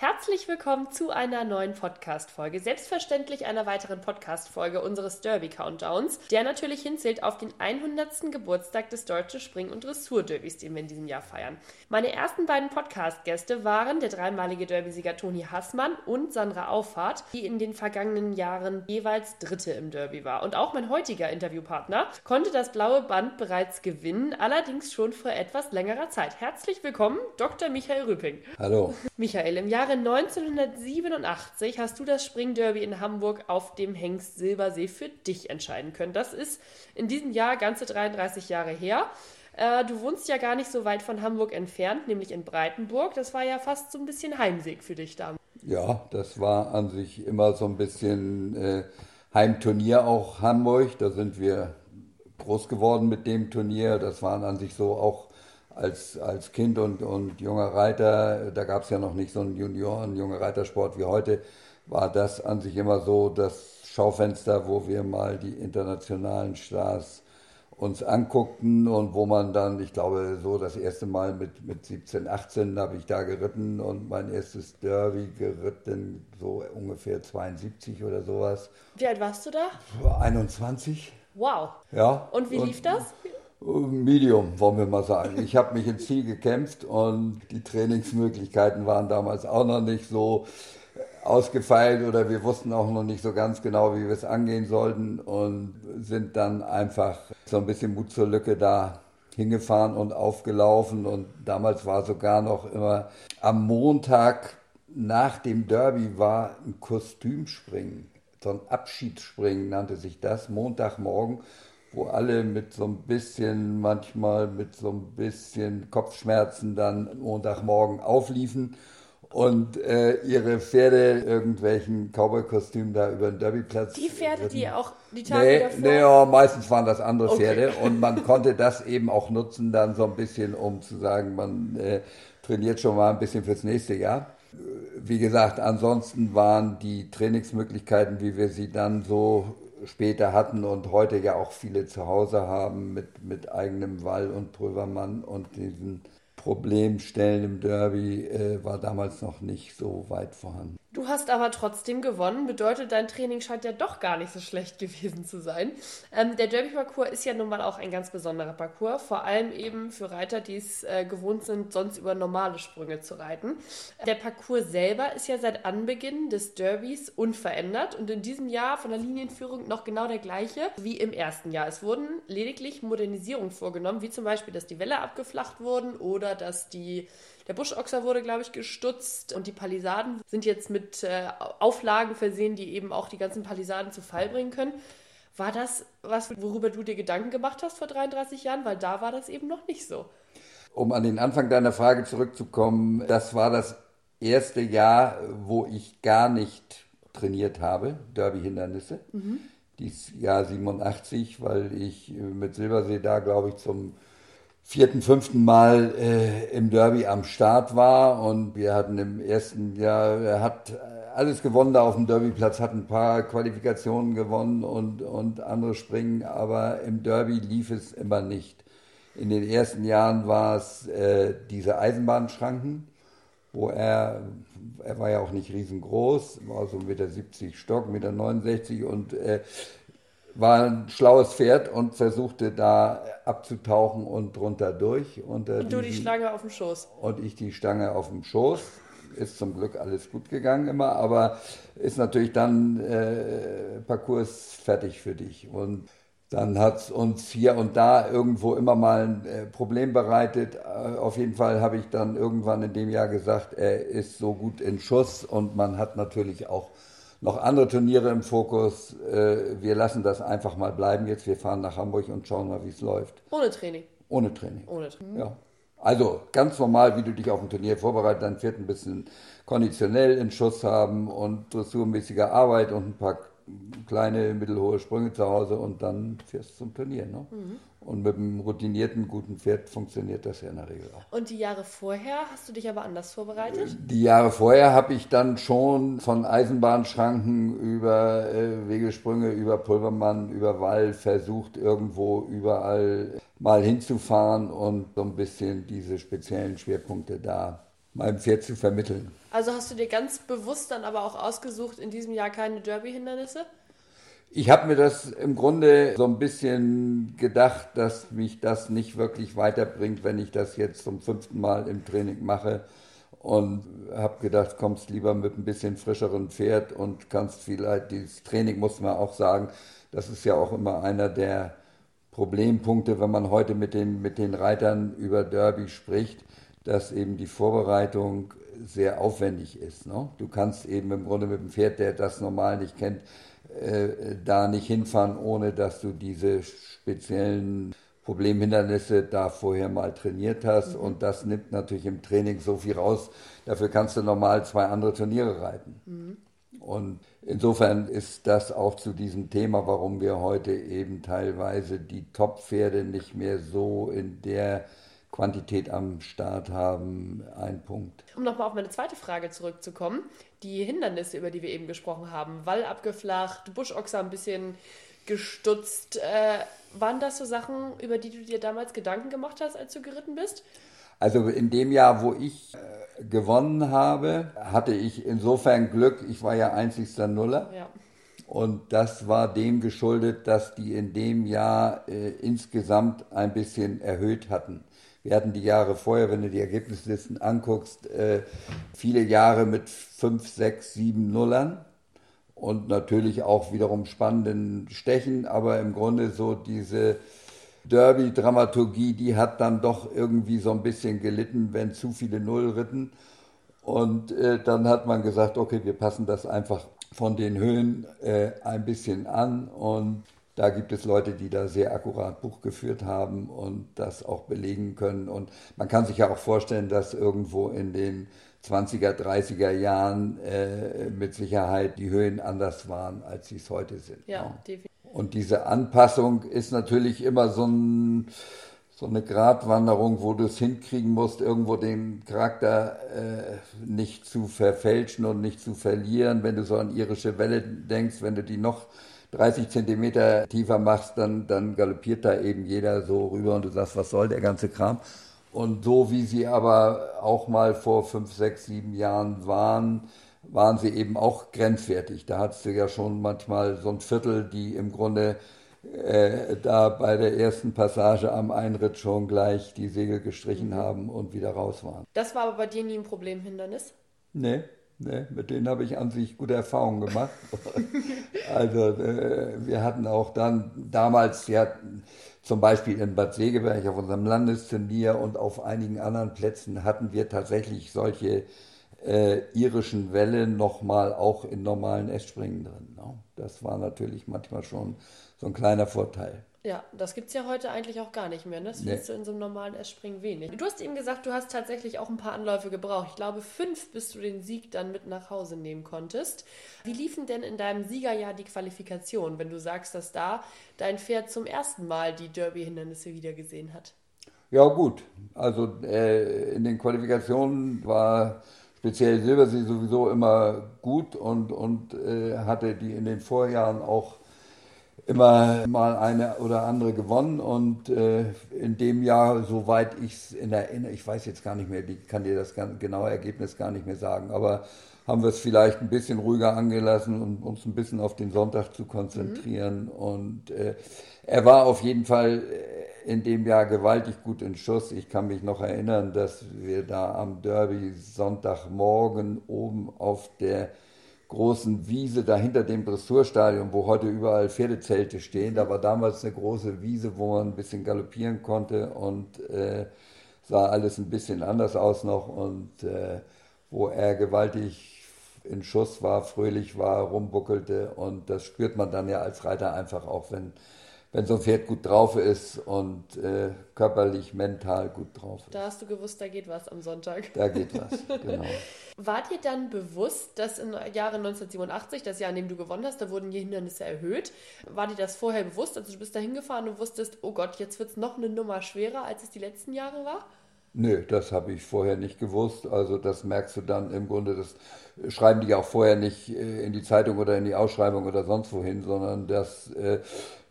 Herzlich willkommen zu einer neuen Podcast-Folge. Selbstverständlich einer weiteren Podcast-Folge unseres Derby-Countdowns, der natürlich hinzählt auf den 100. Geburtstag des Deutschen Spring- und Dressur-Derbys, den wir in diesem Jahr feiern. Meine ersten beiden Podcast-Gäste waren der dreimalige Derby-Sieger Toni Hassmann und Sandra Auffahrt, die in den vergangenen Jahren jeweils Dritte im Derby war. Und auch mein heutiger Interviewpartner konnte das blaue Band bereits gewinnen, allerdings schon vor etwas längerer Zeit. Herzlich willkommen, Dr. Michael Rüping. Hallo. Michael, im Jahre 1987 hast du das Springderby in Hamburg auf dem Hengst Silbersee für dich entscheiden können. Das ist in diesem Jahr ganze 33 Jahre her. Äh, du wohnst ja gar nicht so weit von Hamburg entfernt, nämlich in Breitenburg. Das war ja fast so ein bisschen Heimweg für dich da. Ja, das war an sich immer so ein bisschen äh, Heimturnier auch Hamburg. Da sind wir groß geworden mit dem Turnier. Das waren an sich so auch als, als Kind und, und junger Reiter, da gab es ja noch nicht so einen Junioren, junger Reitersport wie heute, war das an sich immer so das Schaufenster, wo wir mal die internationalen Stars uns anguckten und wo man dann, ich glaube, so das erste Mal mit, mit 17, 18 habe ich da geritten und mein erstes Derby geritten, so ungefähr 72 oder sowas. Wie alt warst du da? 21. Wow. Ja. Und wie lief und, das? Medium, wollen wir mal sagen. Ich habe mich ins Ziel gekämpft und die Trainingsmöglichkeiten waren damals auch noch nicht so ausgefeilt oder wir wussten auch noch nicht so ganz genau, wie wir es angehen sollten und sind dann einfach so ein bisschen Mut zur Lücke da hingefahren und aufgelaufen und damals war sogar noch immer am Montag nach dem Derby war ein Kostümspringen, so ein Abschiedsspringen nannte sich das, Montagmorgen wo alle mit so ein bisschen, manchmal mit so ein bisschen Kopfschmerzen dann Montagmorgen aufliefen und äh, ihre Pferde irgendwelchen Cowboy-Kostümen da über den Derbyplatz. Die Pferde, ritten. die auch die Tage nee, davor? Nee, ja, meistens waren das andere okay. Pferde und man konnte das eben auch nutzen dann so ein bisschen, um zu sagen, man äh, trainiert schon mal ein bisschen fürs nächste Jahr. Wie gesagt, ansonsten waren die Trainingsmöglichkeiten, wie wir sie dann so später hatten und heute ja auch viele zu Hause haben mit, mit eigenem Wall und Prüvermann und diesen Problemstellen im Derby äh, war damals noch nicht so weit vorhanden. Du hast aber trotzdem gewonnen, bedeutet, dein Training scheint ja doch gar nicht so schlecht gewesen zu sein. Ähm, der Derby-Parcours ist ja nun mal auch ein ganz besonderer Parcours, vor allem eben für Reiter, die es äh, gewohnt sind, sonst über normale Sprünge zu reiten. Der Parcours selber ist ja seit Anbeginn des Derbys unverändert und in diesem Jahr von der Linienführung noch genau der gleiche wie im ersten Jahr. Es wurden lediglich Modernisierungen vorgenommen, wie zum Beispiel, dass die Wälle abgeflacht wurden oder dass die der Buschochser wurde, glaube ich, gestutzt und die Palisaden sind jetzt mit äh, Auflagen versehen, die eben auch die ganzen Palisaden zu Fall bringen können. War das was, worüber du dir Gedanken gemacht hast vor 33 Jahren? Weil da war das eben noch nicht so. Um an den Anfang deiner Frage zurückzukommen, das war das erste Jahr, wo ich gar nicht trainiert habe, Derby-Hindernisse. Mhm. Dies Jahr 87, weil ich mit Silbersee da, glaube ich, zum vierten, fünften Mal äh, im Derby am Start war und wir hatten im ersten Jahr, er hat alles gewonnen da auf dem Derbyplatz, hat ein paar Qualifikationen gewonnen und, und andere Springen, aber im Derby lief es immer nicht. In den ersten Jahren war es äh, diese Eisenbahnschranken, wo er, er war ja auch nicht riesengroß, war so 1,70 Meter Stock, 1,69 Meter und äh, war ein schlaues Pferd und versuchte da abzutauchen und drunter durch. und du diesen, die Schlange auf dem Schoß. Und ich die Stange auf dem Schoß. Ist zum Glück alles gut gegangen immer, aber ist natürlich dann äh, Parcours fertig für dich. Und dann hat es uns hier und da irgendwo immer mal ein äh, Problem bereitet. Äh, auf jeden Fall habe ich dann irgendwann in dem Jahr gesagt, er ist so gut in Schuss und man hat natürlich auch noch andere Turniere im Fokus. Äh, wir lassen das einfach mal bleiben jetzt. Wir fahren nach Hamburg und schauen mal, wie es läuft. Ohne Training. Ohne Training. Ohne Training. Ja. Also ganz normal, wie du dich auf ein Turnier vorbereitest, dann wird ein bisschen konditionell in Schuss haben und dressurmäßiger Arbeit und ein paar kleine, mittelhohe Sprünge zu Hause und dann fährst du zum Turnier. Ne? Mhm. Und mit einem routinierten, guten Pferd funktioniert das ja in der Regel auch. Und die Jahre vorher hast du dich aber anders vorbereitet? Die Jahre vorher habe ich dann schon von Eisenbahnschranken über äh, Wegesprünge, über Pulvermann, über Wall versucht, irgendwo überall mal hinzufahren und so ein bisschen diese speziellen Schwerpunkte da meinem Pferd zu vermitteln. Also hast du dir ganz bewusst dann aber auch ausgesucht, in diesem Jahr keine Derby-Hindernisse? Ich habe mir das im Grunde so ein bisschen gedacht, dass mich das nicht wirklich weiterbringt, wenn ich das jetzt zum fünften Mal im Training mache. Und habe gedacht, kommst lieber mit ein bisschen frischeren Pferd und kannst vielleicht, dieses Training muss man auch sagen, das ist ja auch immer einer der Problempunkte, wenn man heute mit den, mit den Reitern über Derby spricht dass eben die Vorbereitung sehr aufwendig ist. Ne? Du kannst eben im Grunde mit dem Pferd, der das normal nicht kennt, äh, da nicht hinfahren, ohne dass du diese speziellen Problemhindernisse da vorher mal trainiert hast. Mhm. Und das nimmt natürlich im Training so viel raus. Dafür kannst du normal zwei andere Turniere reiten. Mhm. Und insofern ist das auch zu diesem Thema, warum wir heute eben teilweise die Top-Pferde nicht mehr so in der Quantität am Start haben, ein Punkt. Um nochmal auf meine zweite Frage zurückzukommen, die Hindernisse, über die wir eben gesprochen haben, Wall abgeflacht, Buschochser ein bisschen gestutzt, äh, waren das so Sachen, über die du dir damals Gedanken gemacht hast, als du geritten bist? Also in dem Jahr, wo ich äh, gewonnen habe, hatte ich insofern Glück, ich war ja einzigster Nuller. Ja. Und das war dem geschuldet, dass die in dem Jahr äh, insgesamt ein bisschen erhöht hatten. Wir hatten die Jahre vorher, wenn du die Ergebnislisten anguckst, äh, viele Jahre mit 5, 6, 7 Nullern und natürlich auch wiederum spannenden Stechen, aber im Grunde so diese Derby-Dramaturgie, die hat dann doch irgendwie so ein bisschen gelitten, wenn zu viele Null ritten. Und äh, dann hat man gesagt, okay, wir passen das einfach von den Höhen äh, ein bisschen an und da gibt es Leute, die da sehr akkurat Buch geführt haben und das auch belegen können. Und man kann sich ja auch vorstellen, dass irgendwo in den 20er, 30er Jahren äh, mit Sicherheit die Höhen anders waren, als sie es heute sind. Ja, ja. definitiv. Und diese Anpassung ist natürlich immer so, ein, so eine Gratwanderung, wo du es hinkriegen musst, irgendwo den Charakter äh, nicht zu verfälschen und nicht zu verlieren. Wenn du so an irische Welle denkst, wenn du die noch 30 Zentimeter tiefer machst, dann, dann galoppiert da eben jeder so rüber und du sagst, was soll der ganze Kram? Und so wie sie aber auch mal vor fünf, sechs, sieben Jahren waren, waren sie eben auch grenzwertig. Da hattest du ja schon manchmal so ein Viertel, die im Grunde äh, da bei der ersten Passage am Einritt schon gleich die Segel gestrichen haben und wieder raus waren. Das war aber bei dir nie ein Problemhindernis? Nee. Ne, mit denen habe ich an sich gute Erfahrungen gemacht. also äh, wir hatten auch dann damals, hatten zum Beispiel in Bad Segeberg auf unserem Landesturnier und auf einigen anderen Plätzen hatten wir tatsächlich solche äh, irischen Wellen nochmal auch in normalen Essspringen drin. Ne? Das war natürlich manchmal schon so ein kleiner Vorteil. Ja, das gibt es ja heute eigentlich auch gar nicht mehr. Ne? Das nee. findest du in so einem normalen S-Springen wenig. Du hast eben gesagt, du hast tatsächlich auch ein paar Anläufe gebraucht. Ich glaube, fünf, bis du den Sieg dann mit nach Hause nehmen konntest. Wie liefen denn in deinem Siegerjahr die Qualifikationen, wenn du sagst, dass da dein Pferd zum ersten Mal die Derby-Hindernisse wieder gesehen hat? Ja, gut. Also äh, in den Qualifikationen war speziell Silbersee sowieso immer gut und, und äh, hatte die in den Vorjahren auch immer mal eine oder andere gewonnen und äh, in dem Jahr, soweit ich es in Erinnerung, ich weiß jetzt gar nicht mehr, ich kann dir das genaue Ergebnis gar nicht mehr sagen, aber haben wir es vielleicht ein bisschen ruhiger angelassen, um uns ein bisschen auf den Sonntag zu konzentrieren. Mhm. Und äh, er war auf jeden Fall äh, in dem Jahr gewaltig gut in Schuss. Ich kann mich noch erinnern, dass wir da am Derby Sonntagmorgen oben auf der großen Wiese da hinter dem Dressurstadion, wo heute überall Pferdezelte stehen. Da war damals eine große Wiese, wo man ein bisschen galoppieren konnte und äh, sah alles ein bisschen anders aus noch und äh, wo er gewaltig in Schuss war, fröhlich war, rumbuckelte und das spürt man dann ja als Reiter einfach auch, wenn, wenn so ein Pferd gut drauf ist und äh, körperlich, mental gut drauf ist. Da hast du gewusst, da geht was am Sonntag. Da geht was, genau. War dir dann bewusst, dass im Jahre 1987, das Jahr, in dem du gewonnen hast, da wurden die Hindernisse erhöht? War dir das vorher bewusst? Also du bist da hingefahren und wusstest, oh Gott, jetzt wird es noch eine Nummer schwerer, als es die letzten Jahre war? Nö, das habe ich vorher nicht gewusst. Also das merkst du dann im Grunde, das schreiben die auch vorher nicht äh, in die Zeitung oder in die Ausschreibung oder sonst wohin, sondern das äh,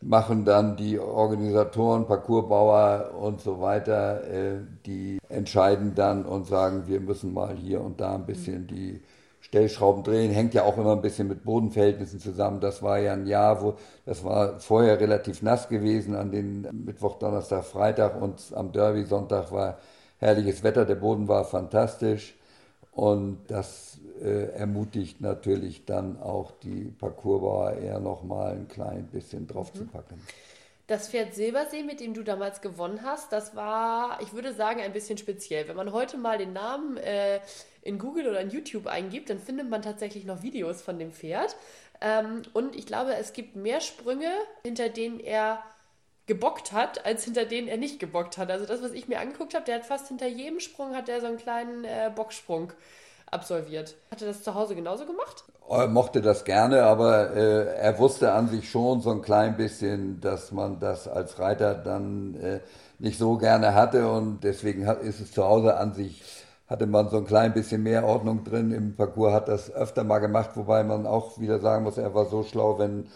machen dann die Organisatoren, Parcoursbauer und so weiter, äh, die entscheiden dann und sagen, wir müssen mal hier und da ein bisschen die Stellschrauben drehen. Hängt ja auch immer ein bisschen mit Bodenverhältnissen zusammen. Das war ja ein Jahr, wo das war vorher relativ nass gewesen an den Mittwoch, Donnerstag, Freitag und am Derby Sonntag war herrliches Wetter, der Boden war fantastisch und das äh, ermutigt natürlich dann auch die Parcoursbauer eher noch mal ein klein bisschen drauf mhm. zu packen. Das Pferd Silbersee, mit dem du damals gewonnen hast, das war, ich würde sagen, ein bisschen speziell. Wenn man heute mal den Namen äh, in Google oder in YouTube eingibt, dann findet man tatsächlich noch Videos von dem Pferd. Ähm, und ich glaube, es gibt mehr Sprünge, hinter denen er gebockt hat, als hinter denen er nicht gebockt hat. Also das, was ich mir angeguckt habe, der hat fast hinter jedem Sprung hat der so einen kleinen äh, Bocksprung absolviert. Hat er das zu Hause genauso gemacht? Er mochte das gerne, aber äh, er wusste an sich schon so ein klein bisschen, dass man das als Reiter dann äh, nicht so gerne hatte und deswegen hat, ist es zu Hause an sich hatte man so ein klein bisschen mehr Ordnung drin. Im Parcours hat das öfter mal gemacht, wobei man auch wieder sagen muss, er war so schlau, wenn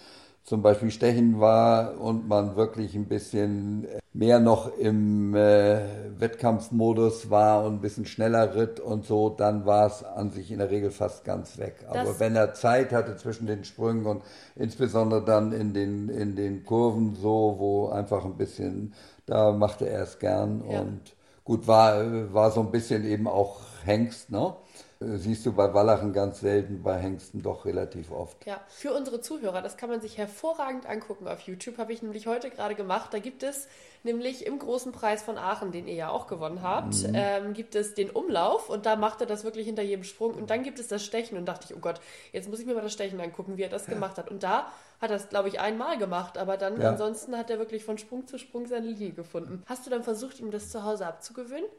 zum Beispiel Stechen war und man wirklich ein bisschen mehr noch im äh, Wettkampfmodus war und ein bisschen schneller ritt und so, dann war es an sich in der Regel fast ganz weg. Das Aber wenn er Zeit hatte zwischen den Sprüngen und insbesondere dann in den, in den Kurven so, wo einfach ein bisschen, da machte er es gern ja. und gut, war, war so ein bisschen eben auch Hengst, ne? Siehst du bei Wallachen ganz selten, bei Hengsten doch relativ oft. Ja, für unsere Zuhörer, das kann man sich hervorragend angucken auf YouTube, habe ich nämlich heute gerade gemacht. Da gibt es nämlich im großen Preis von Aachen, den ihr ja auch gewonnen habt, mhm. ähm, gibt es den Umlauf und da macht er das wirklich hinter jedem Sprung und dann gibt es das Stechen und dachte ich, oh Gott, jetzt muss ich mir mal das Stechen angucken, wie er das ja. gemacht hat. Und da hat er es, glaube ich, einmal gemacht, aber dann ja. ansonsten hat er wirklich von Sprung zu Sprung seine Linie gefunden. Hast du dann versucht, ihm das zu Hause abzugewöhnen?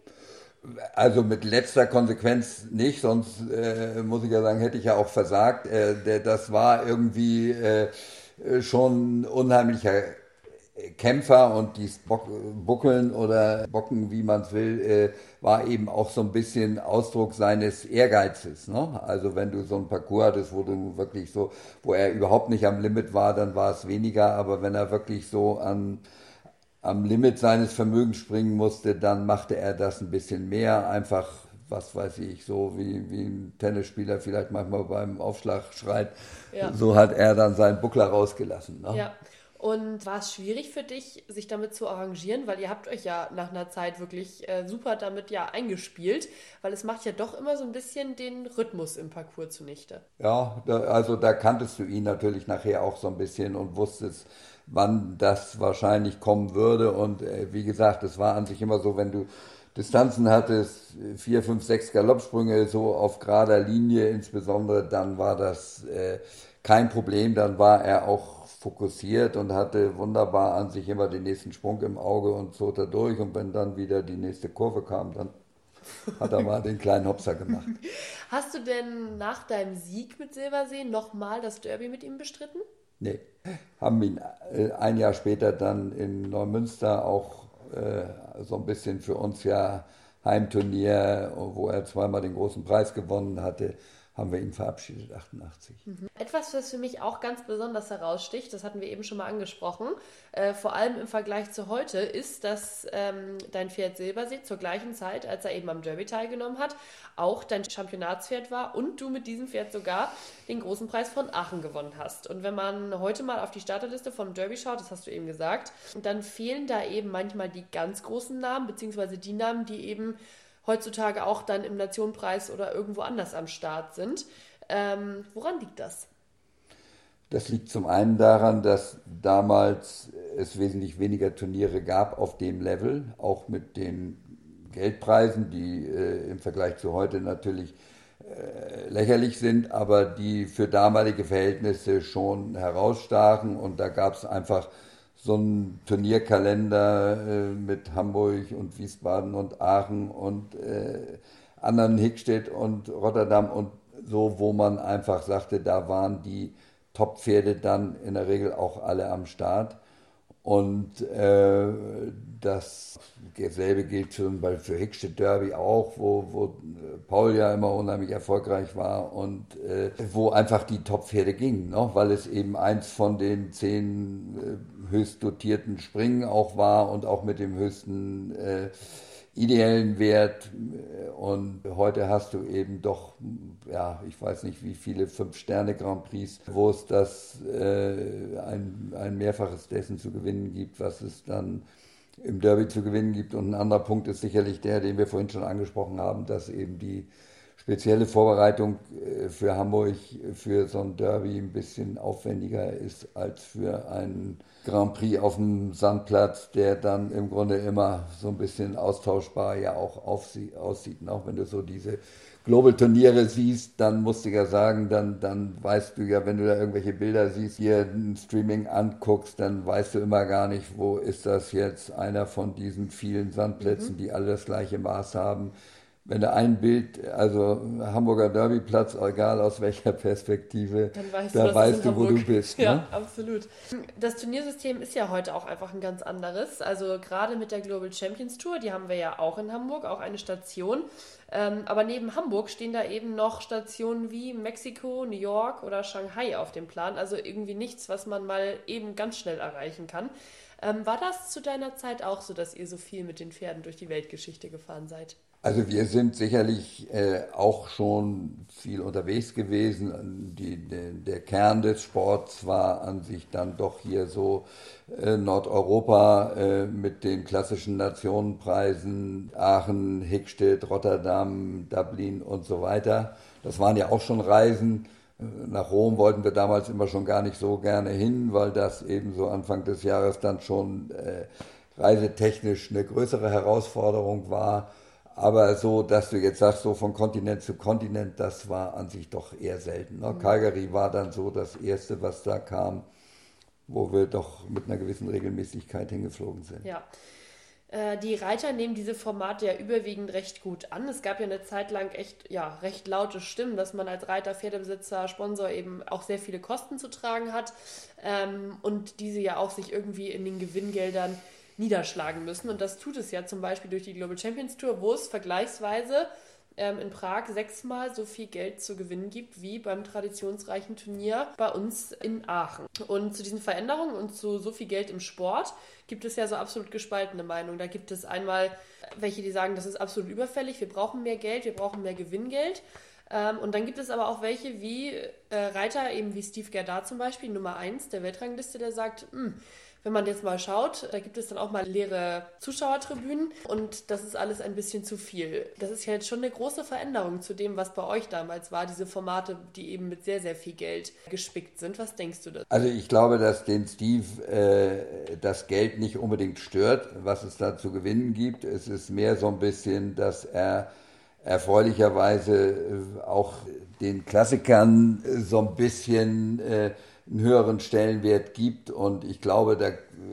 Also mit letzter Konsequenz nicht, sonst äh, muss ich ja sagen, hätte ich ja auch versagt. Äh, der, das war irgendwie äh, schon ein unheimlicher Kämpfer und dies Bock, Buckeln oder Bocken, wie man es will, äh, war eben auch so ein bisschen Ausdruck seines Ehrgeizes. Ne? Also wenn du so ein Parcours hattest, wo du wirklich so, wo er überhaupt nicht am Limit war, dann war es weniger, aber wenn er wirklich so an am Limit seines Vermögens springen musste, dann machte er das ein bisschen mehr, einfach, was weiß ich, so wie, wie ein Tennisspieler vielleicht manchmal beim Aufschlag schreit. Ja. So hat er dann seinen Buckler rausgelassen. Ne? Ja. Und war es schwierig für dich, sich damit zu arrangieren? Weil ihr habt euch ja nach einer Zeit wirklich äh, super damit ja eingespielt, weil es macht ja doch immer so ein bisschen den Rhythmus im Parcours zunichte. Ja, da, also da kanntest du ihn natürlich nachher auch so ein bisschen und wusstest, wann das wahrscheinlich kommen würde. Und äh, wie gesagt, es war an sich immer so, wenn du Distanzen hattest, vier, fünf, sechs Galoppsprünge so auf gerader Linie insbesondere, dann war das äh, kein Problem. Dann war er auch fokussiert und hatte wunderbar an sich immer den nächsten Sprung im Auge und zog da durch. Und wenn dann wieder die nächste Kurve kam, dann hat er mal den kleinen Hopser gemacht. Hast du denn nach deinem Sieg mit Silbersee nochmal das Derby mit ihm bestritten? Nee, haben ihn äh, ein Jahr später dann in Neumünster auch äh, so ein bisschen für uns ja Heimturnier, wo er zweimal den großen Preis gewonnen hatte, haben wir ihn verabschiedet, 88. Mhm. Etwas, was für mich auch ganz besonders heraussticht, das hatten wir eben schon mal angesprochen, äh, vor allem im Vergleich zu heute, ist, dass ähm, dein Pferd Silbersee zur gleichen Zeit, als er eben am Derby teilgenommen hat, auch dein Championatspferd war und du mit diesem Pferd sogar den großen Preis von Aachen gewonnen hast. Und wenn man heute mal auf die Starterliste vom Derby schaut, das hast du eben gesagt, dann fehlen da eben manchmal die ganz großen Namen, beziehungsweise die Namen, die eben heutzutage auch dann im Nationenpreis oder irgendwo anders am Start sind. Ähm, woran liegt das? Das liegt zum einen daran, dass damals es wesentlich weniger Turniere gab auf dem Level, auch mit den Geldpreisen, die äh, im Vergleich zu heute natürlich äh, lächerlich sind, aber die für damalige Verhältnisse schon herausstachen und da gab es einfach so einen Turnierkalender äh, mit Hamburg und Wiesbaden und Aachen und äh, anderen Hickstedt und Rotterdam und so, wo man einfach sagte, da waren die Top-Pferde dann in der Regel auch alle am Start. Und äh, dasselbe gilt schon bei, für Hickstedt Derby auch, wo, wo Paul ja immer unheimlich erfolgreich war und äh, wo einfach die Top-Pferde gingen, ne? weil es eben eins von den zehn äh, höchst dotierten Springen auch war und auch mit dem höchsten äh, ideellen Wert. Und heute hast du eben doch, ja, ich weiß nicht wie viele Fünf-Sterne-Grand Prix, wo es das äh, ein, ein Mehrfaches dessen zu gewinnen gibt, was es dann im Derby zu gewinnen gibt. Und ein anderer Punkt ist sicherlich der, den wir vorhin schon angesprochen haben, dass eben die spezielle Vorbereitung äh, für Hamburg für so ein Derby ein bisschen aufwendiger ist als für einen Grand Prix auf dem Sandplatz, der dann im Grunde immer so ein bisschen austauschbar ja auch aussieht. Und auch wenn du so diese Global-Turniere siehst, dann musst du ja sagen, dann, dann weißt du ja, wenn du da irgendwelche Bilder siehst, hier ein Streaming anguckst, dann weißt du immer gar nicht, wo ist das jetzt einer von diesen vielen Sandplätzen, mhm. die alle das gleiche Maß haben wenn du ein Bild, also Hamburger Derbyplatz, egal aus welcher Perspektive, weißt da du, weißt du, wo du bist. Ja, ne? absolut. Das Turniersystem ist ja heute auch einfach ein ganz anderes. Also gerade mit der Global Champions Tour, die haben wir ja auch in Hamburg, auch eine Station. Ähm, aber neben Hamburg stehen da eben noch Stationen wie Mexiko, New York oder Shanghai auf dem Plan. Also irgendwie nichts, was man mal eben ganz schnell erreichen kann. Ähm, war das zu deiner Zeit auch so, dass ihr so viel mit den Pferden durch die Weltgeschichte gefahren seid? Also wir sind sicherlich äh, auch schon viel unterwegs gewesen. Die, de, der Kern des Sports war an sich dann doch hier so äh, Nordeuropa äh, mit den klassischen Nationenpreisen Aachen, Hickstedt, Rotterdam, Dublin und so weiter. Das waren ja auch schon Reisen. Nach Rom wollten wir damals immer schon gar nicht so gerne hin, weil das eben so Anfang des Jahres dann schon äh, reisetechnisch eine größere Herausforderung war. Aber so, dass du jetzt sagst, so von Kontinent zu Kontinent, das war an sich doch eher selten. Ne? Mhm. Calgary war dann so das Erste, was da kam, wo wir doch mit einer gewissen Regelmäßigkeit hingeflogen sind. Ja. Äh, die Reiter nehmen diese Formate ja überwiegend recht gut an. Es gab ja eine Zeit lang echt ja, recht laute Stimmen, dass man als Reiter, Pferdebesitzer, Sponsor eben auch sehr viele Kosten zu tragen hat ähm, und diese ja auch sich irgendwie in den Gewinngeldern niederschlagen müssen. Und das tut es ja zum Beispiel durch die Global Champions Tour, wo es vergleichsweise ähm, in Prag sechsmal so viel Geld zu gewinnen gibt wie beim traditionsreichen Turnier bei uns in Aachen. Und zu diesen Veränderungen und zu so viel Geld im Sport gibt es ja so absolut gespaltene Meinungen. Da gibt es einmal welche, die sagen, das ist absolut überfällig, wir brauchen mehr Geld, wir brauchen mehr Gewinngeld. Ähm, und dann gibt es aber auch welche wie äh, Reiter, eben wie Steve Gerda zum Beispiel, Nummer 1 der Weltrangliste, der sagt, hm, wenn man jetzt mal schaut, da gibt es dann auch mal leere Zuschauertribünen und das ist alles ein bisschen zu viel. Das ist ja jetzt schon eine große Veränderung zu dem, was bei euch damals war, diese Formate, die eben mit sehr, sehr viel Geld gespickt sind. Was denkst du dazu? Also ich glaube, dass den Steve äh, das Geld nicht unbedingt stört, was es da zu gewinnen gibt. Es ist mehr so ein bisschen, dass er erfreulicherweise äh, auch den Klassikern so ein bisschen äh, einen höheren Stellenwert gibt. Und ich glaube, da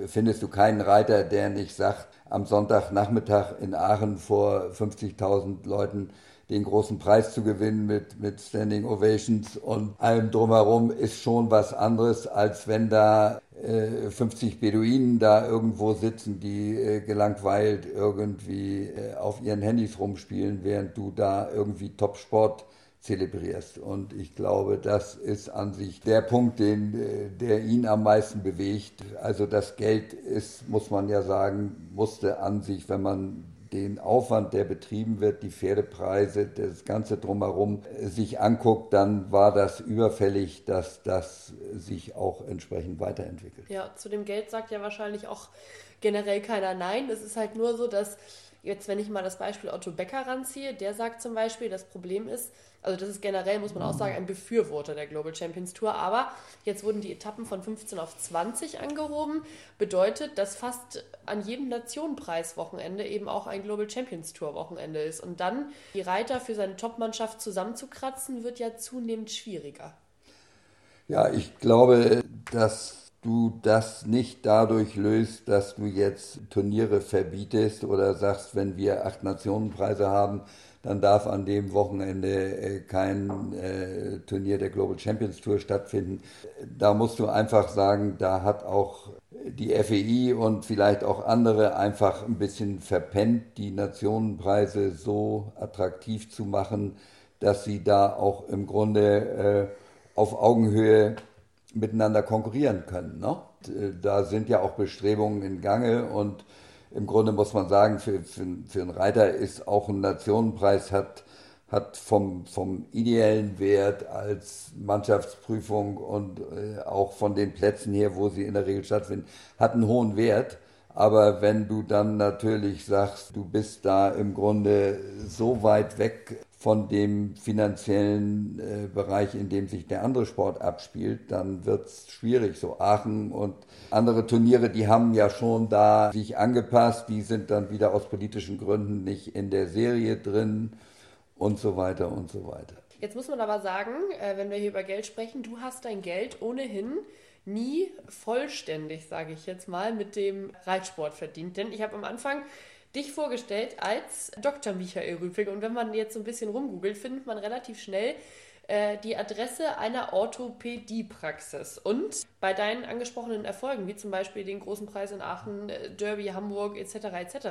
findest du keinen Reiter, der nicht sagt, am Sonntagnachmittag in Aachen vor 50.000 Leuten den großen Preis zu gewinnen mit, mit Standing Ovations und allem drumherum ist schon was anderes, als wenn da äh, 50 Beduinen da irgendwo sitzen, die äh, gelangweilt irgendwie äh, auf ihren Handys rumspielen, während du da irgendwie Top-Sport zelebrierst. Und ich glaube, das ist an sich der Punkt, den, äh, der ihn am meisten bewegt. Also das Geld ist, muss man ja sagen, musste an sich, wenn man den Aufwand, der betrieben wird, die Pferdepreise, das Ganze drumherum äh, sich anguckt, dann war das überfällig, dass das sich auch entsprechend weiterentwickelt. Ja, zu dem Geld sagt ja wahrscheinlich auch generell keiner Nein. Es ist halt nur so, dass jetzt, wenn ich mal das Beispiel Otto Becker ranziehe, der sagt zum Beispiel, das Problem ist, also das ist generell, muss man auch sagen, ein Befürworter der Global Champions Tour. Aber jetzt wurden die Etappen von 15 auf 20 angehoben. Bedeutet, dass fast an jedem Nationenpreiswochenende eben auch ein Global Champions Tour Wochenende ist. Und dann die Reiter für seine Topmannschaft zusammenzukratzen, wird ja zunehmend schwieriger. Ja, ich glaube, dass du das nicht dadurch löst, dass du jetzt Turniere verbietest oder sagst, wenn wir acht Nationenpreise haben, dann darf an dem Wochenende äh, kein äh, Turnier der Global Champions Tour stattfinden. Da musst du einfach sagen, da hat auch die FEI und vielleicht auch andere einfach ein bisschen verpennt, die Nationenpreise so attraktiv zu machen, dass sie da auch im Grunde äh, auf Augenhöhe miteinander konkurrieren können. Ne? Da sind ja auch Bestrebungen in Gange und im Grunde muss man sagen, für, für, für einen Reiter ist auch ein Nationenpreis hat, hat vom, vom ideellen Wert als Mannschaftsprüfung und äh, auch von den Plätzen her, wo sie in der Regel stattfinden, hat einen hohen Wert. Aber wenn du dann natürlich sagst, du bist da im Grunde so weit weg von dem finanziellen äh, Bereich, in dem sich der andere Sport abspielt, dann wird es schwierig. So Aachen und andere Turniere, die haben ja schon da sich angepasst, die sind dann wieder aus politischen Gründen nicht in der Serie drin und so weiter und so weiter. Jetzt muss man aber sagen, äh, wenn wir hier über Geld sprechen, du hast dein Geld ohnehin nie vollständig, sage ich jetzt mal, mit dem Reitsport verdient. Denn ich habe am Anfang dich vorgestellt als Dr. Michael Rüping. Und wenn man jetzt so ein bisschen rumgoogelt, findet man relativ schnell äh, die Adresse einer Orthopädiepraxis. Und bei deinen angesprochenen Erfolgen, wie zum Beispiel den großen Preis in Aachen, äh, Derby, Hamburg etc. etc.,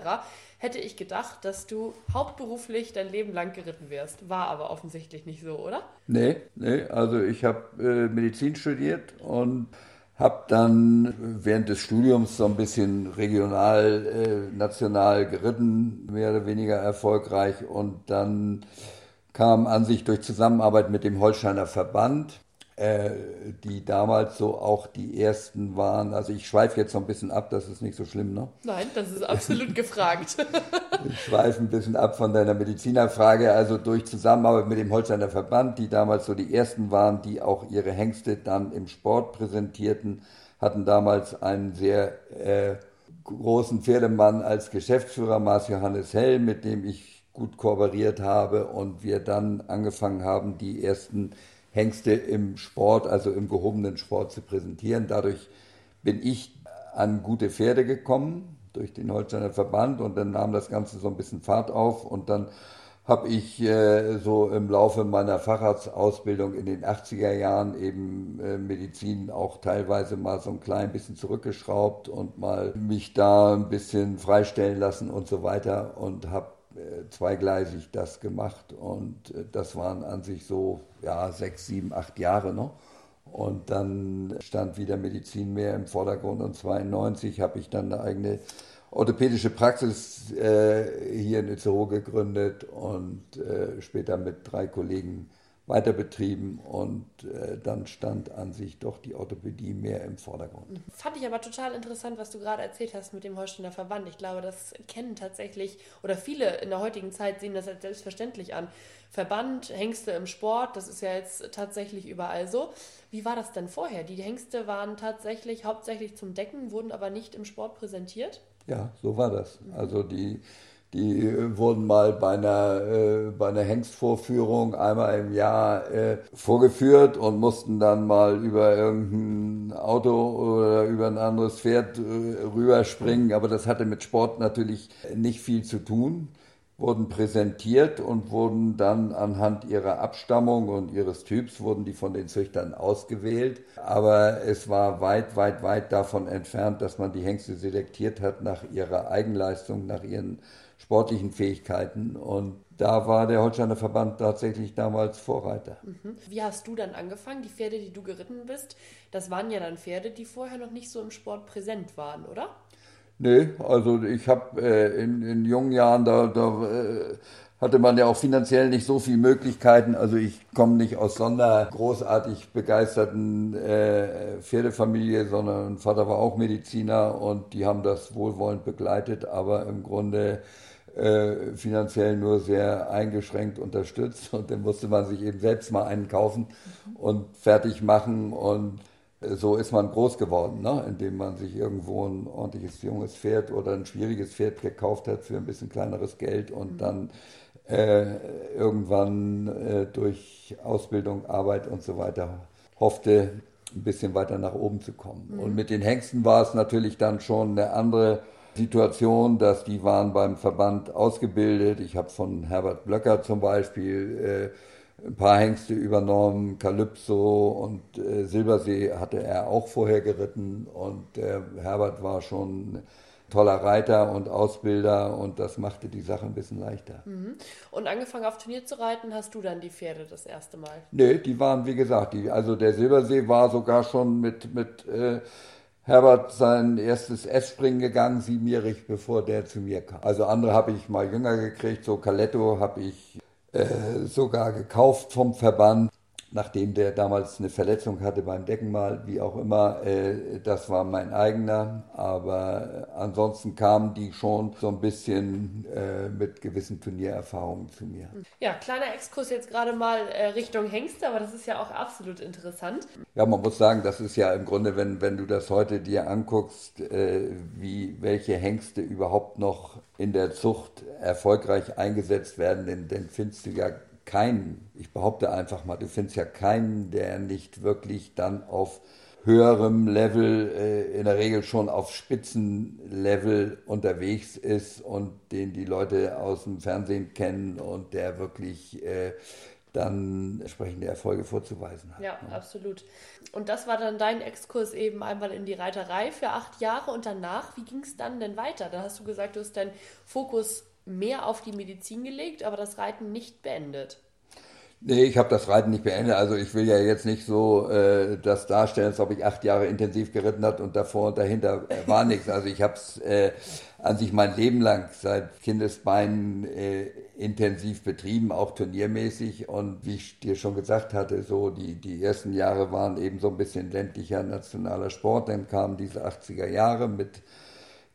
hätte ich gedacht, dass du hauptberuflich dein Leben lang geritten wirst. War aber offensichtlich nicht so, oder? Nee, nee. Also ich habe äh, Medizin studiert und habe dann während des Studiums so ein bisschen regional, äh, national geritten, mehr oder weniger erfolgreich. Und dann kam an sich durch Zusammenarbeit mit dem Holsteiner Verband, äh, die damals so auch die ersten waren. Also ich schweife jetzt so ein bisschen ab, das ist nicht so schlimm, ne? Nein, das ist absolut gefragt. ich schweife ein bisschen ab von deiner Medizinerfrage. Also durch Zusammenarbeit mit dem Holsteiner Verband, die damals so die ersten waren, die auch ihre Hengste dann im Sport präsentierten, hatten damals einen sehr äh, großen Pferdemann als Geschäftsführer, Mars Johannes Hell, mit dem ich gut kooperiert habe und wir dann angefangen haben, die ersten Hengste im Sport, also im gehobenen Sport zu präsentieren. Dadurch bin ich an gute Pferde gekommen durch den Holsteiner Verband und dann nahm das Ganze so ein bisschen Fahrt auf und dann habe ich äh, so im Laufe meiner Facharztausbildung in den 80er Jahren eben äh, Medizin auch teilweise mal so ein klein bisschen zurückgeschraubt und mal mich da ein bisschen freistellen lassen und so weiter und habe zweigleisig das gemacht und äh, das waren an sich so ja sechs, sieben, acht Jahre noch. Und dann stand wieder Medizin mehr im Vordergrund und 92 habe ich dann eine eigene orthopädische Praxis äh, hier in Itzehoe gegründet und äh, später mit drei Kollegen weiter betrieben und äh, dann stand an sich doch die Orthopädie mehr im Vordergrund. Fand ich aber total interessant, was du gerade erzählt hast mit dem Holsteiner Verband. Ich glaube, das kennen tatsächlich oder viele in der heutigen Zeit sehen das als selbstverständlich an. Verband, Hengste im Sport, das ist ja jetzt tatsächlich überall so. Wie war das denn vorher? Die Hengste waren tatsächlich hauptsächlich zum Decken, wurden aber nicht im Sport präsentiert? Ja, so war das. Also die die äh, wurden mal bei einer, äh, bei einer Hengstvorführung einmal im Jahr äh, vorgeführt und mussten dann mal über irgendein Auto oder über ein anderes Pferd äh, rüberspringen. Aber das hatte mit Sport natürlich nicht viel zu tun. Wurden präsentiert und wurden dann anhand ihrer Abstammung und ihres Typs wurden die von den Züchtern ausgewählt. Aber es war weit, weit, weit davon entfernt, dass man die Hengste selektiert hat nach ihrer Eigenleistung, nach ihren sportlichen Fähigkeiten. Und da war der Holsteiner Verband tatsächlich damals Vorreiter. Mhm. Wie hast du dann angefangen? Die Pferde, die du geritten bist, das waren ja dann Pferde, die vorher noch nicht so im Sport präsent waren, oder? Nee, also ich habe äh, in, in jungen Jahren, da, da äh, hatte man ja auch finanziell nicht so viele Möglichkeiten. Also ich komme nicht aus so einer großartig begeisterten äh, Pferdefamilie, sondern mein Vater war auch Mediziner und die haben das wohlwollend begleitet, aber im Grunde äh, finanziell nur sehr eingeschränkt unterstützt und dann musste man sich eben selbst mal einen kaufen und fertig machen und äh, so ist man groß geworden, ne? indem man sich irgendwo ein ordentliches junges Pferd oder ein schwieriges Pferd gekauft hat für ein bisschen kleineres Geld und mhm. dann äh, irgendwann äh, durch Ausbildung, Arbeit und so weiter hoffte, ein bisschen weiter nach oben zu kommen. Mhm. Und mit den Hengsten war es natürlich dann schon eine andere Situation, dass die waren beim Verband ausgebildet. Ich habe von Herbert Blöcker zum Beispiel äh, ein paar Hengste übernommen, Calypso und äh, Silbersee hatte er auch vorher geritten und äh, Herbert war schon toller Reiter und Ausbilder und das machte die Sache ein bisschen leichter. Mhm. Und angefangen auf Turnier zu reiten, hast du dann die Pferde das erste Mal? Nee, die waren, wie gesagt, die, also der Silbersee war sogar schon mit, mit äh, Herbert sein erstes S-Springen gegangen, siebenjährig, bevor der zu mir kam. Also andere habe ich mal jünger gekriegt, so Caletto habe ich äh, sogar gekauft vom Verband nachdem der damals eine Verletzung hatte beim Deckenmal, wie auch immer, äh, das war mein eigener. Aber ansonsten kamen die schon so ein bisschen äh, mit gewissen Turniererfahrungen zu mir. Ja, kleiner Exkurs jetzt gerade mal äh, Richtung Hengste, aber das ist ja auch absolut interessant. Ja, man muss sagen, das ist ja im Grunde, wenn, wenn du das heute dir anguckst, äh, wie welche Hengste überhaupt noch in der Zucht erfolgreich eingesetzt werden, denn, denn findest du ja keinen, ich behaupte einfach mal, du findest ja keinen, der nicht wirklich dann auf höherem Level, äh, in der Regel schon auf Spitzenlevel unterwegs ist und den die Leute aus dem Fernsehen kennen und der wirklich äh, dann entsprechende Erfolge vorzuweisen hat. Ja, ja, absolut. Und das war dann dein Exkurs eben einmal in die Reiterei für acht Jahre und danach, wie ging es dann denn weiter? Da hast du gesagt, du hast deinen Fokus mehr auf die Medizin gelegt, aber das Reiten nicht beendet. Nee, ich habe das Reiten nicht beendet. Also ich will ja jetzt nicht so äh, das darstellen, als ob ich acht Jahre intensiv geritten hat und davor und dahinter war nichts. Also ich habe es äh, an sich mein Leben lang seit Kindesbeinen äh, intensiv betrieben, auch turniermäßig. Und wie ich dir schon gesagt hatte, so die, die ersten Jahre waren eben so ein bisschen ländlicher nationaler Sport. Dann kamen diese 80er Jahre mit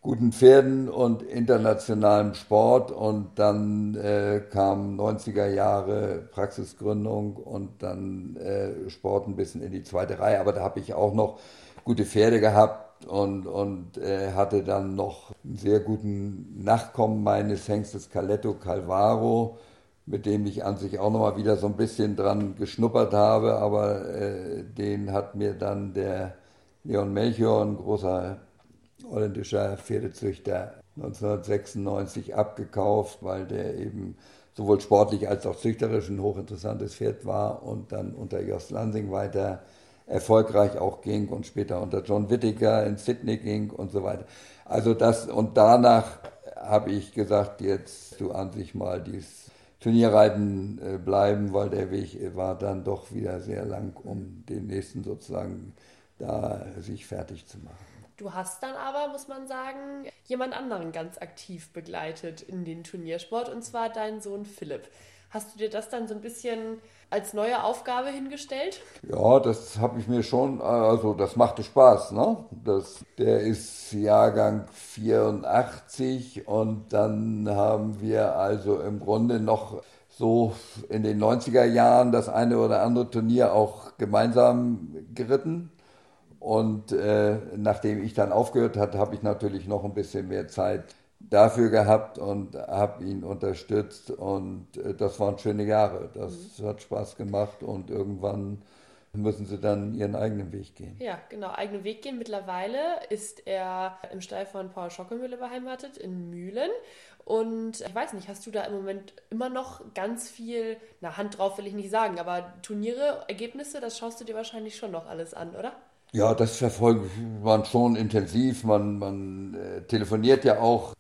guten Pferden und internationalem Sport. Und dann äh, kam 90er Jahre Praxisgründung und dann äh, Sport ein bisschen in die zweite Reihe, aber da habe ich auch noch gute Pferde gehabt und, und äh, hatte dann noch einen sehr guten Nachkommen meines Hengstes Caletto Calvaro, mit dem ich an sich auch noch mal wieder so ein bisschen dran geschnuppert habe, aber äh, den hat mir dann der Leon Melchior, ein großer holländischer Pferdezüchter 1996 abgekauft, weil der eben sowohl sportlich als auch züchterisch ein hochinteressantes Pferd war und dann unter Jost Lansing weiter erfolgreich auch ging und später unter John Whittaker in Sydney ging und so weiter. Also das und danach habe ich gesagt, jetzt du an sich mal dieses Turnierreiten äh, bleiben, weil der Weg war dann doch wieder sehr lang, um den nächsten sozusagen da sich fertig zu machen. Du hast dann aber, muss man sagen, jemand anderen ganz aktiv begleitet in den Turniersport und zwar deinen Sohn Philipp. Hast du dir das dann so ein bisschen als neue Aufgabe hingestellt? Ja, das habe ich mir schon, also das machte Spaß. Ne? Das, der ist Jahrgang 84 und dann haben wir also im Grunde noch so in den 90er Jahren das eine oder andere Turnier auch gemeinsam geritten. Und äh, nachdem ich dann aufgehört hatte, habe ich natürlich noch ein bisschen mehr Zeit dafür gehabt und habe ihn unterstützt. Und äh, das waren schöne Jahre. Das mhm. hat Spaß gemacht und irgendwann müssen sie dann ihren eigenen Weg gehen. Ja, genau, eigenen Weg gehen. Mittlerweile ist er im Stall von Paul Schockemühle beheimatet in Mühlen. Und ich weiß nicht, hast du da im Moment immer noch ganz viel, na, Hand drauf will ich nicht sagen, aber Turniere, Ergebnisse, das schaust du dir wahrscheinlich schon noch alles an, oder? Ja, das verfolgt man schon intensiv. Man, man äh, telefoniert ja auch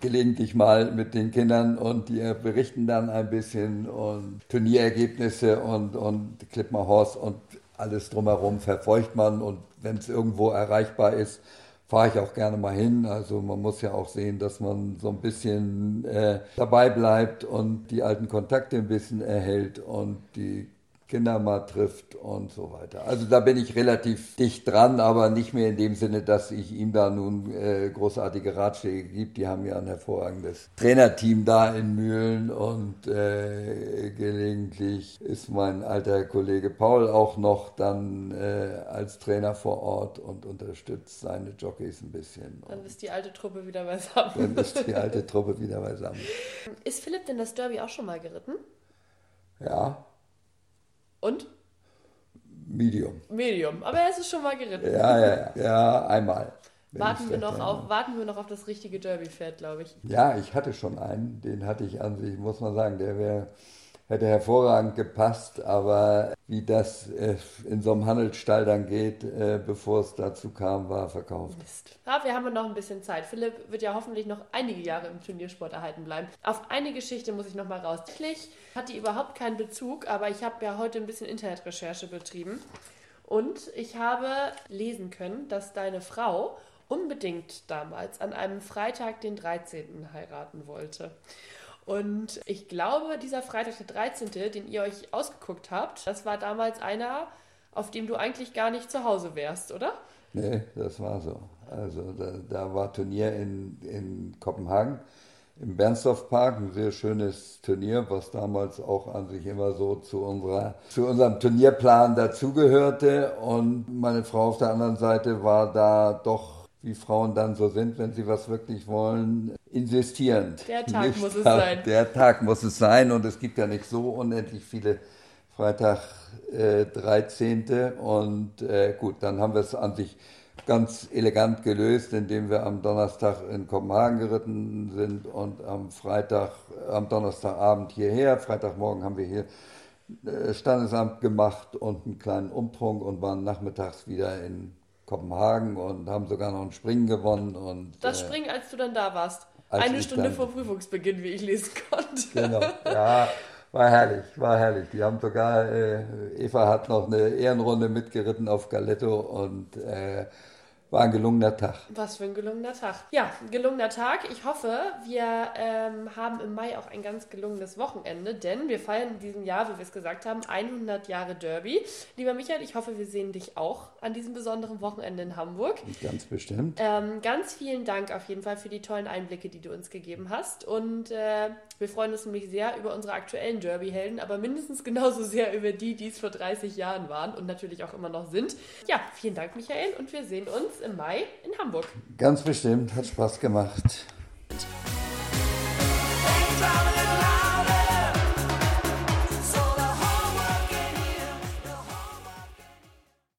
gelegentlich mal mit den Kindern und die berichten dann ein bisschen und Turnierergebnisse und, und Clipmar Horse und alles drumherum verfolgt man und wenn es irgendwo erreichbar ist, fahre ich auch gerne mal hin. Also man muss ja auch sehen, dass man so ein bisschen äh, dabei bleibt und die alten Kontakte ein bisschen erhält und die Kinder mal trifft und so weiter. Also da bin ich relativ dicht dran, aber nicht mehr in dem Sinne, dass ich ihm da nun äh, großartige Ratschläge gibt. Die haben ja ein hervorragendes Trainerteam da in Mühlen und äh, gelegentlich ist mein alter Kollege Paul auch noch dann äh, als Trainer vor Ort und unterstützt seine Jockeys ein bisschen. Dann ist die alte Truppe wieder beisammen. Dann ist die alte Truppe wieder beisammen. Ist Philipp denn das Derby auch schon mal geritten? Ja, und? Medium. Medium, aber er ist es schon mal geritten. Ja, ja, ja, ja einmal. Warten wir, noch auf, warten wir noch auf das richtige Derby-Pferd, glaube ich. Ja, ich hatte schon einen, den hatte ich an sich, muss man sagen, der wäre hätte hervorragend gepasst, aber wie das äh, in so einem Handelsstall dann geht, äh, bevor es dazu kam, war verkauft. Mist. Ja, wir haben noch ein bisschen Zeit. Philipp wird ja hoffentlich noch einige Jahre im Turniersport erhalten bleiben. Auf eine Geschichte muss ich noch mal raus. Tatsächlich hat die überhaupt keinen Bezug, aber ich habe ja heute ein bisschen Internetrecherche betrieben und ich habe lesen können, dass deine Frau unbedingt damals an einem Freitag den 13. heiraten wollte. Und ich glaube, dieser Freitag der 13., den ihr euch ausgeguckt habt, das war damals einer, auf dem du eigentlich gar nicht zu Hause wärst, oder? Nee, das war so. Also da, da war Turnier in, in Kopenhagen im Bernstorff Park, ein sehr schönes Turnier, was damals auch an sich immer so zu, unserer, zu unserem Turnierplan dazugehörte. Und meine Frau auf der anderen Seite war da doch wie Frauen dann so sind, wenn sie was wirklich wollen, insistierend. Der Tag nicht muss es sein. Der Tag muss es sein und es gibt ja nicht so unendlich viele Freitag äh, 13. Und äh, gut, dann haben wir es an sich ganz elegant gelöst, indem wir am Donnerstag in Kopenhagen geritten sind und am Freitag, am Donnerstagabend hierher. Freitagmorgen haben wir hier äh, Standesamt gemacht und einen kleinen Umtrunk und waren nachmittags wieder in Kopenhagen und haben sogar noch ein Springen gewonnen. Und, das äh, Springen, als du dann da warst. Eine Stunde dann, vor Prüfungsbeginn, wie ich lesen konnte. Genau, ja, war herrlich, war herrlich. Die haben sogar, äh, Eva hat noch eine Ehrenrunde mitgeritten auf Galetto und äh, war ein gelungener Tag. Was für ein gelungener Tag. Ja, gelungener Tag. Ich hoffe, wir ähm, haben im Mai auch ein ganz gelungenes Wochenende, denn wir feiern in diesem Jahr, wie wir es gesagt haben, 100 Jahre Derby. Lieber Michael, ich hoffe, wir sehen dich auch an diesem besonderen Wochenende in Hamburg. Ganz bestimmt. Ähm, ganz vielen Dank auf jeden Fall für die tollen Einblicke, die du uns gegeben hast. Und äh, wir freuen uns nämlich sehr über unsere aktuellen Derby-Helden, aber mindestens genauso sehr über die, die es vor 30 Jahren waren und natürlich auch immer noch sind. Ja, vielen Dank, Michael, und wir sehen uns im Mai in Hamburg. Ganz bestimmt, hat Spaß gemacht.